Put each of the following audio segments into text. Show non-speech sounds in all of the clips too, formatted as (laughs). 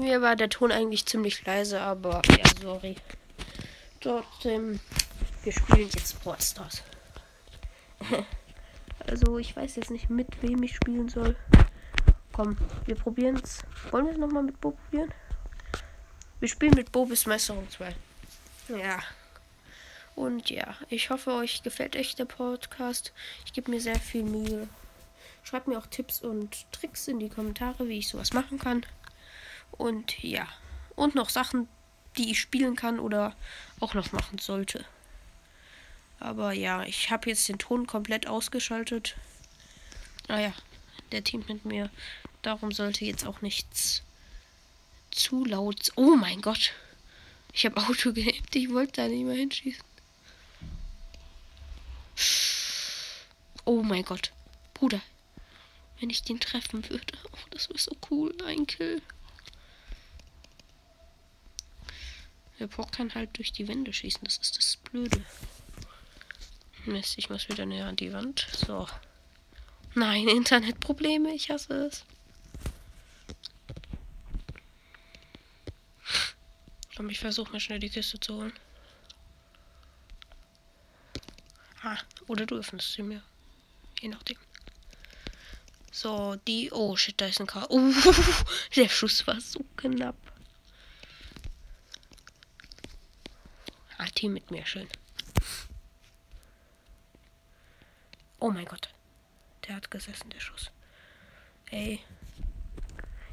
Mir war der Ton eigentlich ziemlich leise, aber ja, sorry. Trotzdem, wir spielen jetzt Brawl Stars. (laughs) also, ich weiß jetzt nicht, mit wem ich spielen soll. Komm, wir probieren es. Wollen wir es nochmal mit Bo probieren? Wir spielen mit Bo bis Meisterung 2. Ja. Und ja, ich hoffe, euch gefällt euch der Podcast. Ich gebe mir sehr viel Mühe. Schreibt mir auch Tipps und Tricks in die Kommentare, wie ich sowas machen kann. Und ja. Und noch Sachen, die ich spielen kann oder auch noch machen sollte. Aber ja, ich habe jetzt den Ton komplett ausgeschaltet. Ah ja, der Team mit mir. Darum sollte jetzt auch nichts zu laut. Oh mein Gott. Ich habe Auto gehebt. Ich wollte da nicht mehr hinschießen. Oh mein Gott. Bruder. Wenn ich den treffen würde. Oh, das wäre so cool. Ein Kill. Der Pock kann halt durch die Wände schießen. Das ist das Blöde. Mist, ich muss wieder näher an die Wand. So. Nein, (laughs) Internetprobleme. Ich hasse es. Komm, ich versuche mal schnell die Kiste zu holen. Ah, oder du öffnest sie mir. Je nachdem. So, die. Oh shit, da ist ein K. (laughs) Uh, der Schuss war so knapp. Ah, Team mit mir, schön. Oh mein Gott. Der hat gesessen, der Schuss. Ey.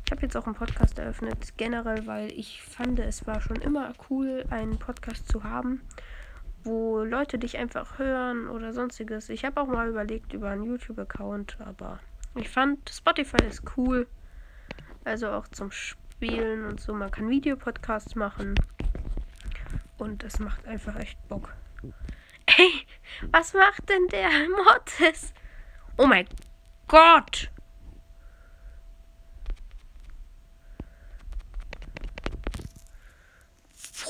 Ich habe jetzt auch einen Podcast eröffnet, generell, weil ich fand, es war schon immer cool, einen Podcast zu haben, wo Leute dich einfach hören oder sonstiges. Ich habe auch mal überlegt über einen YouTube-Account, aber ich fand, Spotify ist cool. Also auch zum Spielen und so. Man kann Videopodcasts machen. Und es macht einfach echt Bock. Ey, was macht denn der Mortis? Oh mein Gott!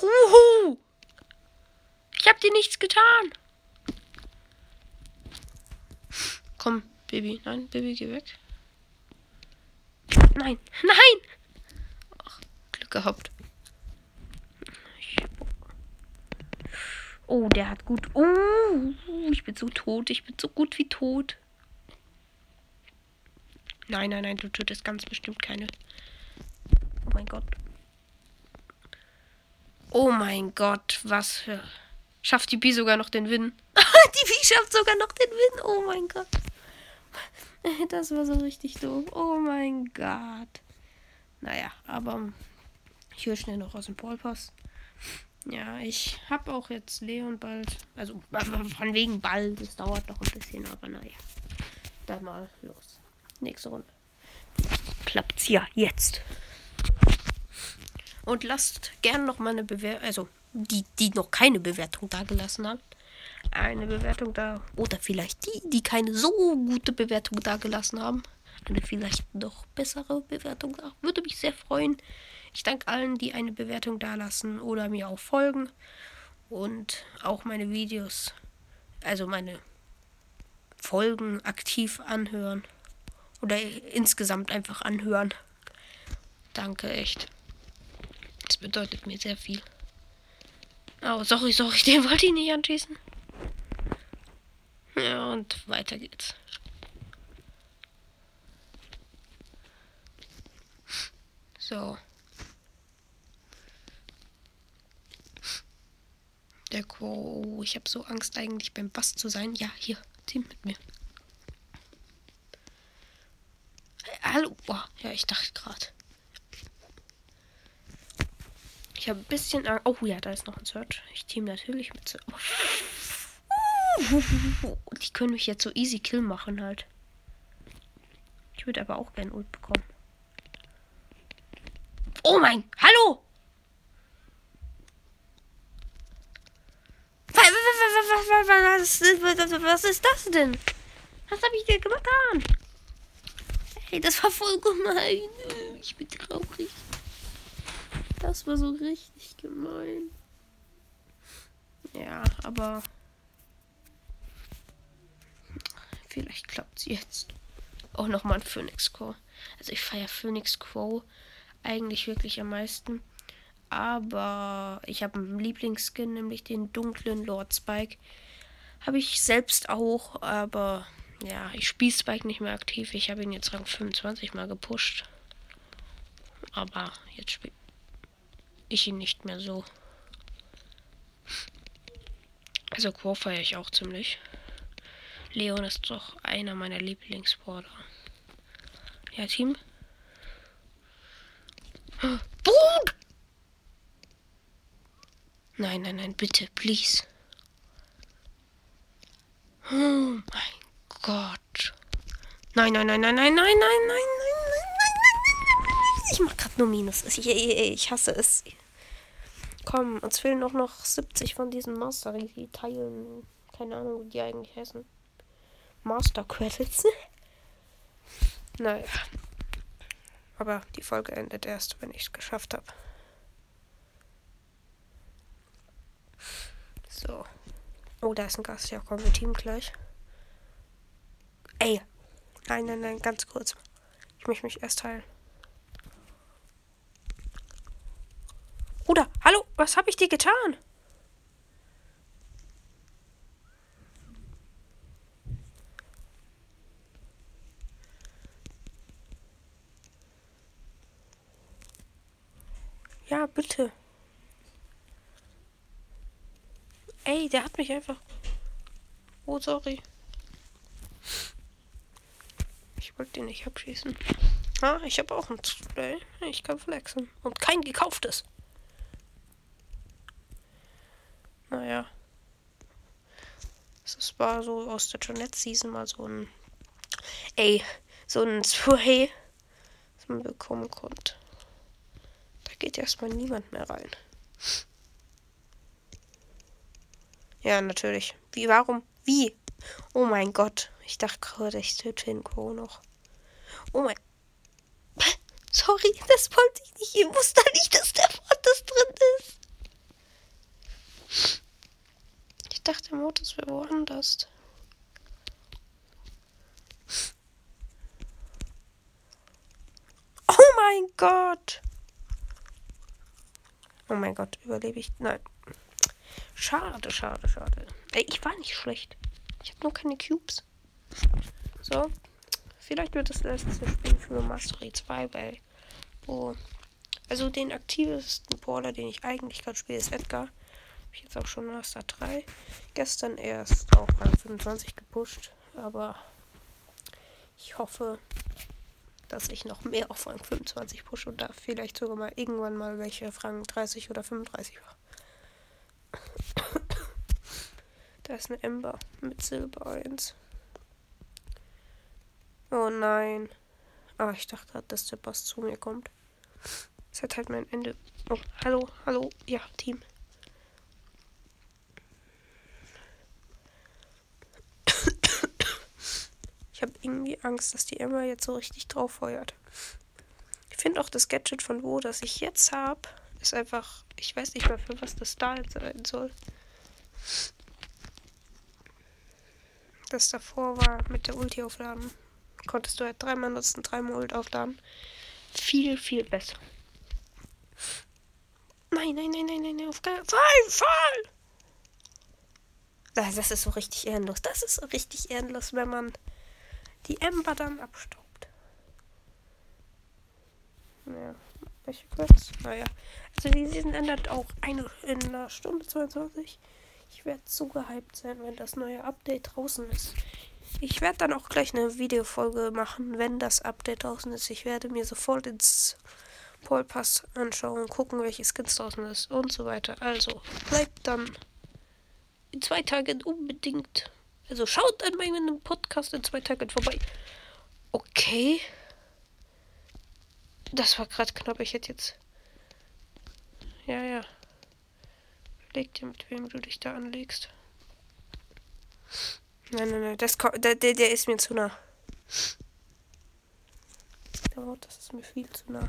Uhu. Ich hab dir nichts getan. Komm, Baby. Nein, Baby, geh weg. Nein, nein! Ach, Glück gehabt. Oh, der hat gut. Oh, ich bin so tot. Ich bin so gut wie tot. Nein, nein, nein, du tötest ganz bestimmt keine. Oh mein Gott. Oh mein Gott, was für. Schafft die Bi sogar noch den Win? (laughs) die Bi schafft sogar noch den Win. Oh mein Gott. (laughs) Das war so richtig doof. Oh mein Gott. Naja, aber ich höre schnell noch aus dem Ballpass. Ja, ich habe auch jetzt Leon bald. Also von wegen bald. Das dauert noch ein bisschen, aber naja. Dann mal los. Nächste Runde. Klappt's ja jetzt. Und lasst gerne noch mal eine Bewertung, also die, die noch keine Bewertung da gelassen haben, eine Bewertung da. Oder vielleicht die, die keine so gute Bewertung da gelassen haben. Eine vielleicht noch bessere Bewertung da. Würde mich sehr freuen. Ich danke allen, die eine Bewertung da lassen oder mir auch folgen. Und auch meine Videos, also meine Folgen aktiv anhören. Oder insgesamt einfach anhören. Danke, echt. Das bedeutet mir sehr viel. Oh, sorry, sorry, (laughs) den wollte ich nicht anschießen. Ja, und weiter geht's. So. Quo. Oh, ich habe so Angst eigentlich beim Bass zu sein. Ja, hier, Team mit mir. Hallo. Oh, ja, ich dachte gerade. Ich habe ein bisschen. Oh ja, da ist noch ein Search. Ich team natürlich mit Search. (laughs) Die können mich jetzt so easy kill machen halt. Ich würde aber auch gerne Ult bekommen. Oh mein, hallo! Was, ist das denn? Was habe ich dir getan? Hey, das war voll gemein. Ich bin traurig. Das war so richtig gemein. Ja, aber vielleicht klappt es jetzt. Auch nochmal ein Phoenix Quo. Also ich feiere Phoenix Quo eigentlich wirklich am meisten. Aber ich habe einen Lieblingsskin, nämlich den dunklen Lord Spike. Habe ich selbst auch, aber ja, ich spiele Spike nicht mehr aktiv. Ich habe ihn jetzt Rang 25 mal gepusht. Aber jetzt spiele ich ihn nicht mehr so. Also Quo feiere ich auch ziemlich. Leon ist doch einer meiner Lieblingsborder. Ja, Team. (gasps) Boom! Nein, nein, nein, bitte, please. Oh mein Gott. Nein, nein, nein, nein, nein, nein, nein, nein, nein, nein, nein, nein, nein. Ich mach grad nur Minus. Ich, ich, hasse es. Komm, uns fehlen noch noch 70 von diesen Master Teilen. Keine Ahnung, wie die eigentlich heißen. Master Credits. naja. Aber die Folge endet erst, wenn ich es geschafft habe. So. Oh, da ist ein Gast. Ja, kommen wir Team gleich. Ey. Nein, nein, nein, ganz kurz. Ich möchte mich erst heilen. Bruder, hallo, was habe ich dir getan? Ja, bitte. Der hat mich einfach. Oh, sorry. Ich wollte den nicht abschießen. Ah, ich habe auch ein Display. Ich kann flexen. Und kein gekauftes. Naja. Das war so aus der Jeanette-Season mal so ein. Ey, so ein Spray, das man bekommen konnte. Da geht erstmal niemand mehr rein. Ja, natürlich. Wie, warum? Wie? Oh mein Gott. Ich dachte gerade, ich töte den Co. noch. Oh mein. Sorry, das wollte ich nicht. Ich wusste nicht, dass der Mortis drin ist. Ich dachte, der Mortis wäre woanders. Oh mein Gott. Oh mein Gott, überlebe ich? Nein. Schade, schade, schade. Ey, ich war nicht schlecht. Ich habe nur keine Cubes. So. Vielleicht wird das letzte Spiel für Mastery 2 bei. Oh. Also den aktivsten Brawler, den ich eigentlich gerade spiele, ist Edgar. Habe ich jetzt auch schon Master 3. Gestern erst auch Rang 25 gepusht. Aber ich hoffe, dass ich noch mehr auf Rang 25 pushe und da vielleicht sogar mal irgendwann mal welche Rang 30 oder 35 mache. Da ist eine Ember mit Silber 1. Oh nein. Aber ich dachte gerade, dass der Boss zu mir kommt. Das hat halt mein Ende. Oh, hallo, hallo. Ja, Team. Ich habe irgendwie Angst, dass die Emma jetzt so richtig drauf feuert. Ich finde auch das Gadget von wo, das ich jetzt habe, ist einfach. Ich weiß nicht mehr, für was das da sein soll. Das davor war mit der Ulti aufladen. Konntest du halt dreimal nutzen, dreimal Ult aufladen. Viel, viel besser. Nein, nein, nein, nein, nein, auf keinen Fall, Fall! Das ist so richtig ehrenlos. Das ist so richtig ehrenlos, wenn man die Ember dann abstaubt. Ja, welche kurz? Naja. Also die Season ändert auch eine in einer Stunde 22. Ich werde so gehypt sein, wenn das neue Update draußen ist. Ich werde dann auch gleich eine Videofolge machen, wenn das Update draußen ist. Ich werde mir sofort ins Paul Pass anschauen, gucken, welches Skins draußen ist und so weiter. Also bleibt dann in zwei Tagen unbedingt. Also schaut an meinem Podcast in zwei Tagen vorbei. Okay. Das war gerade knapp. Ich hätte jetzt. Ja, ja. Leg dir, mit wem du dich da anlegst. Nein, nein, nein. Das, der, der, der ist mir zu nah. Das ist mir viel zu nah.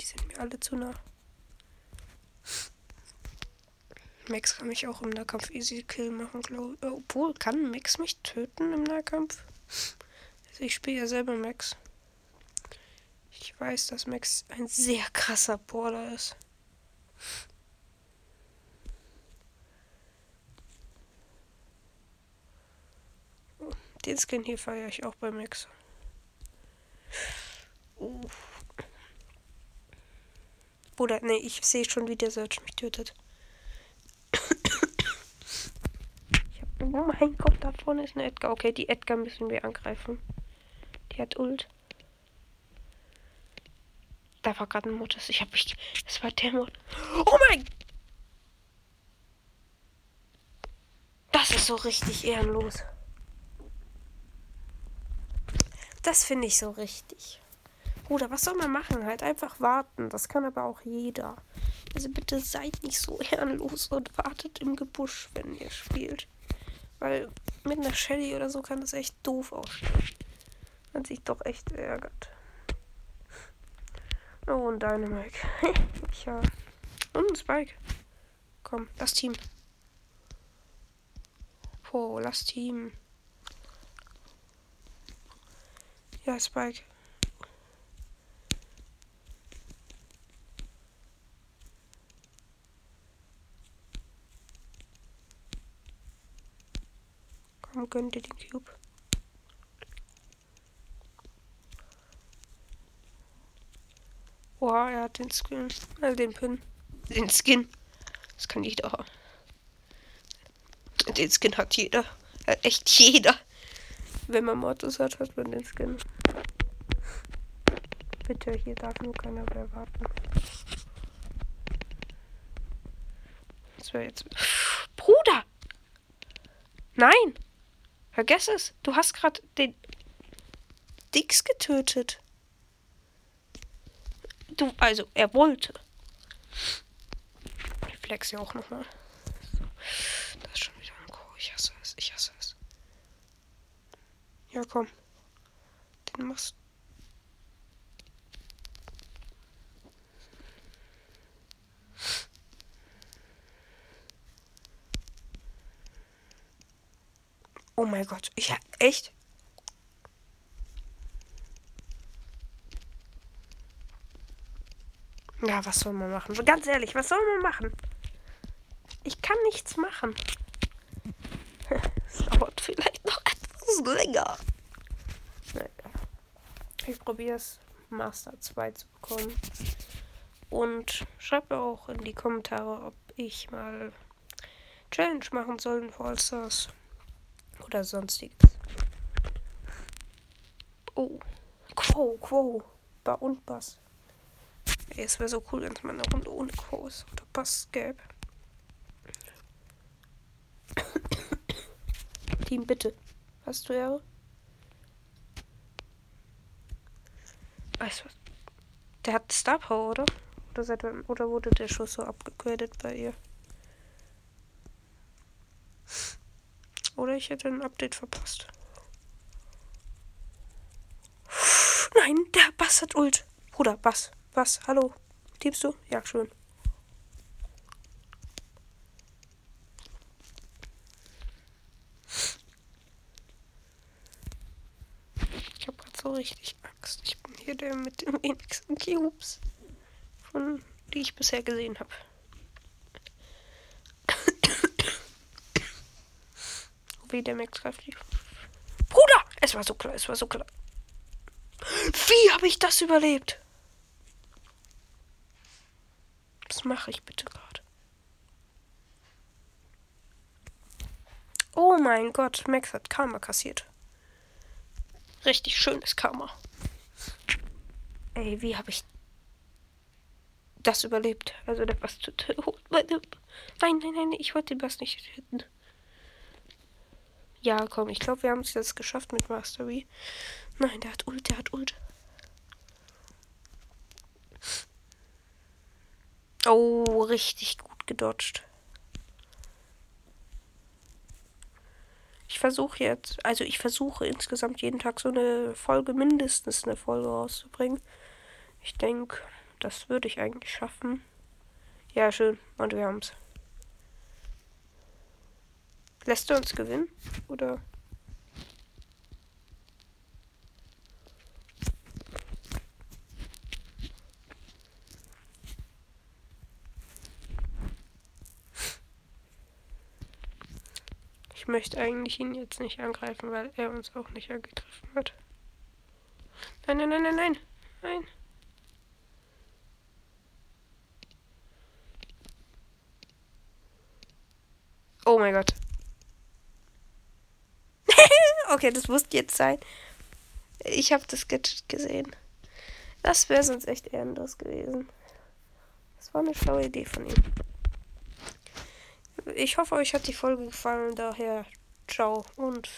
Die sind mir alle zu nah. Max kann mich auch im Nahkampf easy kill machen, glaube ich. Obwohl, kann Max mich töten im Nahkampf? Also ich spiele ja selber Max. Ich weiß, dass Max ein sehr krasser Brawler ist. Den Skin hier feiere ich auch bei Max. Uh. Bruder, nee, ich sehe schon, wie der Search mich tötet. oh mein Gott, da vorne ist eine Edgar. Okay, die Edgar müssen wir angreifen. Die hat Ult. Da war gerade ein Modus. Ich habe mich. Das war der Mod. Oh mein! Das ist so richtig ehrenlos. Das finde ich so richtig. Bruder, was soll man machen? Halt einfach warten. Das kann aber auch jeder. Also bitte seid nicht so ehrenlos und wartet im Gebusch, wenn ihr spielt. Weil mit einer Shelly oder so kann das echt doof aussehen. Man sich doch echt ärgert. Oh, und Dynamite. (laughs) ja. Und ein Spike. Komm, das Team. Oh, lass Team. Ja, Spike. Komm, gönn dir den Cube. Er hat den Skin. Äh, den Pin. Den Skin. Das kann jeder haben. Den Skin hat jeder. Äh, echt jeder. Wenn man Mortis hat, hat man den Skin. Bitte, hier darf nur keiner mehr warten. Das wäre jetzt. Bruder! Nein! Vergess es. Du hast gerade den Dix getötet. Du, also, er wollte. Ich flex ja auch nochmal. So. Das ist schon wieder ein Co. Ich hasse es. Ich hasse es. Ja, komm. Den machst Oh mein Gott. Ja, echt? Ja, was soll man machen? Ganz ehrlich, was soll man machen? Ich kann nichts machen. (laughs) Es dauert vielleicht noch etwas länger. Ich probiere es, Master 2 zu bekommen. Und schreibe auch in die Kommentare, ob ich mal Challenge machen soll in Fallstars oder sonstiges. Oh, Quo, Quo, Ba und Bass. Ey, es wäre so cool, wenn es mal eine Runde ohne ist oder Bass gäbe. Team, bitte. Hast du Ehre? Weißt du was? Der hat Star Power, oder? Oder, seit, oder wurde der Schuss so abgegradet bei ihr? Oder ich hätte ein Update verpasst. Nein, der Bass hat Ult. Bruder, Bass. Bass, hallo. Tippst du? Ja, schön. Ich hab grad so richtig Angst. Ich bin hier der mit den wenigsten Cubes, von die ich bisher gesehen habe. (coughs) wie der Max kräftig. Bruder! Es war so klar, es war so klar. Wie habe ich das überlebt? Mache ich bitte gerade? Oh mein Gott, Max hat Karma kassiert. Richtig schönes Karma. Ey, wie habe ich das überlebt? Also der Bass. (laughs) Nein, nein, nein, ich wollte den Bass nicht töten. Ja, komm, ich glaube, wir haben es jetzt geschafft mit Mastery. Nein, der hat Ult, der hat Ult. Oh, richtig gut gedodged. Ich versuche jetzt, also ich versuche insgesamt jeden Tag so eine Folge, mindestens eine Folge rauszubringen. Ich denke, das würde ich eigentlich schaffen. Ja, schön. Und wir haben es. Lässt er uns gewinnen? Oder? Ich möchte eigentlich ihn jetzt nicht angreifen, weil er uns auch nicht angegriffen hat. Nein, nein, nein, nein, nein. Nein. Oh mein Gott. (laughs) okay, das musste jetzt sein. Ich habe das Gadget gesehen. Das wäre sonst echt ehrenlos gewesen. Das war eine schlaue Idee von ihm. Ich hoffe, euch hat die Folge gefallen. Daher ciao und